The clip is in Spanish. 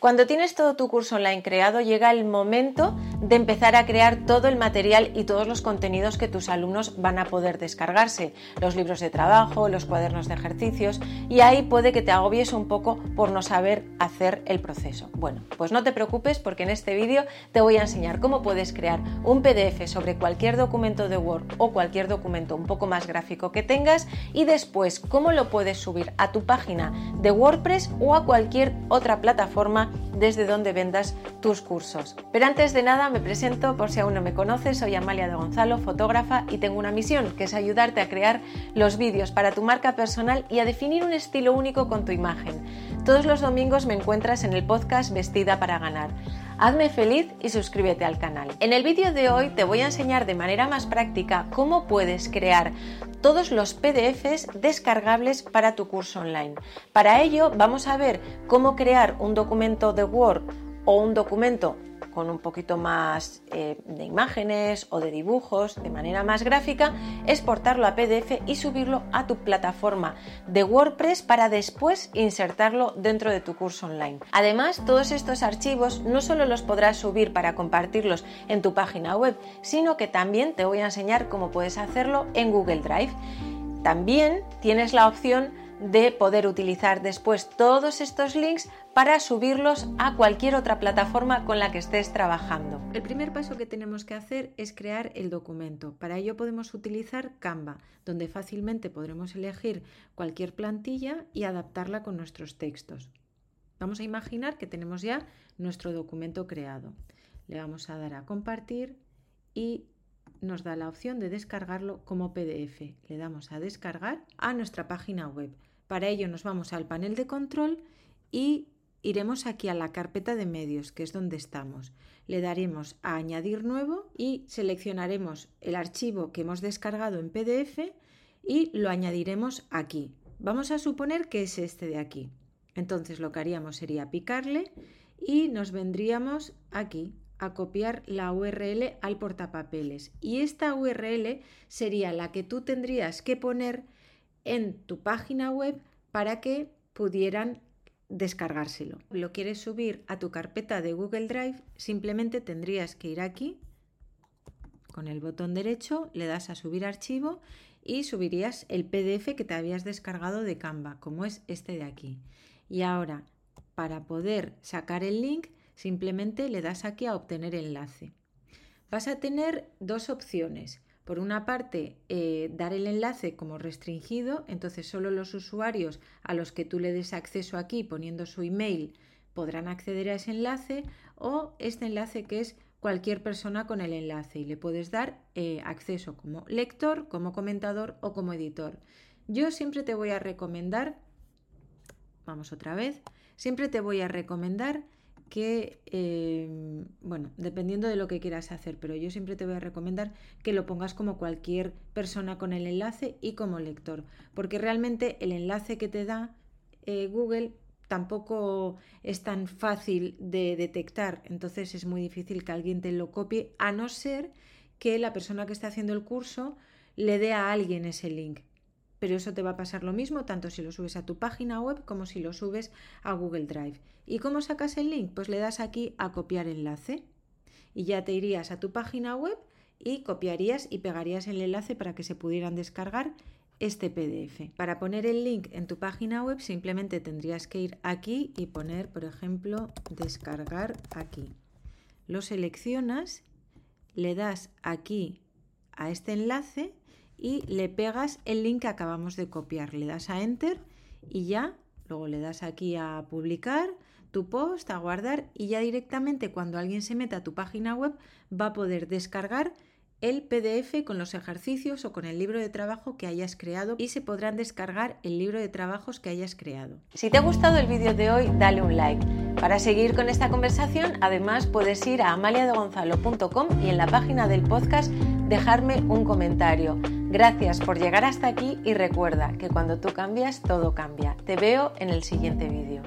Cuando tienes todo tu curso online creado, llega el momento de empezar a crear todo el material y todos los contenidos que tus alumnos van a poder descargarse, los libros de trabajo, los cuadernos de ejercicios, y ahí puede que te agobies un poco por no saber hacer el proceso. Bueno, pues no te preocupes porque en este vídeo te voy a enseñar cómo puedes crear un PDF sobre cualquier documento de Word o cualquier documento un poco más gráfico que tengas y después cómo lo puedes subir a tu página de WordPress o a cualquier otra plataforma desde donde vendas tus cursos. Pero antes de nada me presento por si aún no me conoces, soy Amalia de Gonzalo, fotógrafa y tengo una misión que es ayudarte a crear los vídeos para tu marca personal y a definir un estilo único con tu imagen. Todos los domingos me encuentras en el podcast Vestida para ganar. Hazme feliz y suscríbete al canal. En el vídeo de hoy te voy a enseñar de manera más práctica cómo puedes crear todos los PDFs descargables para tu curso online. Para ello vamos a ver cómo crear un documento de Word o un documento con un poquito más eh, de imágenes o de dibujos de manera más gráfica, exportarlo a PDF y subirlo a tu plataforma de WordPress para después insertarlo dentro de tu curso online. Además, todos estos archivos no solo los podrás subir para compartirlos en tu página web, sino que también te voy a enseñar cómo puedes hacerlo en Google Drive. También tienes la opción de poder utilizar después todos estos links para subirlos a cualquier otra plataforma con la que estés trabajando. El primer paso que tenemos que hacer es crear el documento. Para ello podemos utilizar Canva, donde fácilmente podremos elegir cualquier plantilla y adaptarla con nuestros textos. Vamos a imaginar que tenemos ya nuestro documento creado. Le vamos a dar a compartir y nos da la opción de descargarlo como PDF. Le damos a descargar a nuestra página web. Para ello nos vamos al panel de control y iremos aquí a la carpeta de medios, que es donde estamos. Le daremos a añadir nuevo y seleccionaremos el archivo que hemos descargado en PDF y lo añadiremos aquí. Vamos a suponer que es este de aquí. Entonces lo que haríamos sería picarle y nos vendríamos aquí a copiar la URL al portapapeles. Y esta URL sería la que tú tendrías que poner en tu página web para que pudieran descargárselo. Lo quieres subir a tu carpeta de Google Drive, simplemente tendrías que ir aquí con el botón derecho, le das a subir archivo y subirías el PDF que te habías descargado de Canva, como es este de aquí. Y ahora, para poder sacar el link, simplemente le das aquí a obtener enlace. Vas a tener dos opciones por una parte, eh, dar el enlace como restringido, entonces solo los usuarios a los que tú le des acceso aquí poniendo su email podrán acceder a ese enlace o este enlace que es cualquier persona con el enlace y le puedes dar eh, acceso como lector, como comentador o como editor. Yo siempre te voy a recomendar, vamos otra vez, siempre te voy a recomendar que, em, bueno, dependiendo de lo que quieras hacer, pero yo siempre te voy a recomendar que lo pongas como cualquier persona con el enlace y como lector, porque realmente el enlace que te da eh, Google tampoco es tan fácil de detectar, entonces es muy difícil que alguien te lo copie, a no ser que la persona que está haciendo el curso le dé a alguien ese link pero eso te va a pasar lo mismo tanto si lo subes a tu página web como si lo subes a Google Drive. ¿Y cómo sacas el link? Pues le das aquí a copiar enlace y ya te irías a tu página web y copiarías y pegarías el enlace para que se pudieran descargar este PDF. Para poner el link en tu página web simplemente tendrías que ir aquí y poner, por ejemplo, descargar aquí. Lo seleccionas, le das aquí a este enlace y le pegas el link que acabamos de copiar. Le das a Enter y ya, luego le das aquí a publicar tu post, a guardar y ya directamente cuando alguien se meta a tu página web va a poder descargar el PDF con los ejercicios o con el libro de trabajo que hayas creado y se podrán descargar el libro de trabajos que hayas creado. Si te ha gustado el vídeo de hoy, dale un like. Para seguir con esta conversación, además puedes ir a amaliadegonzalo.com y en la página del podcast dejarme un comentario. Gracias por llegar hasta aquí y recuerda que cuando tú cambias, todo cambia. Te veo en el siguiente vídeo.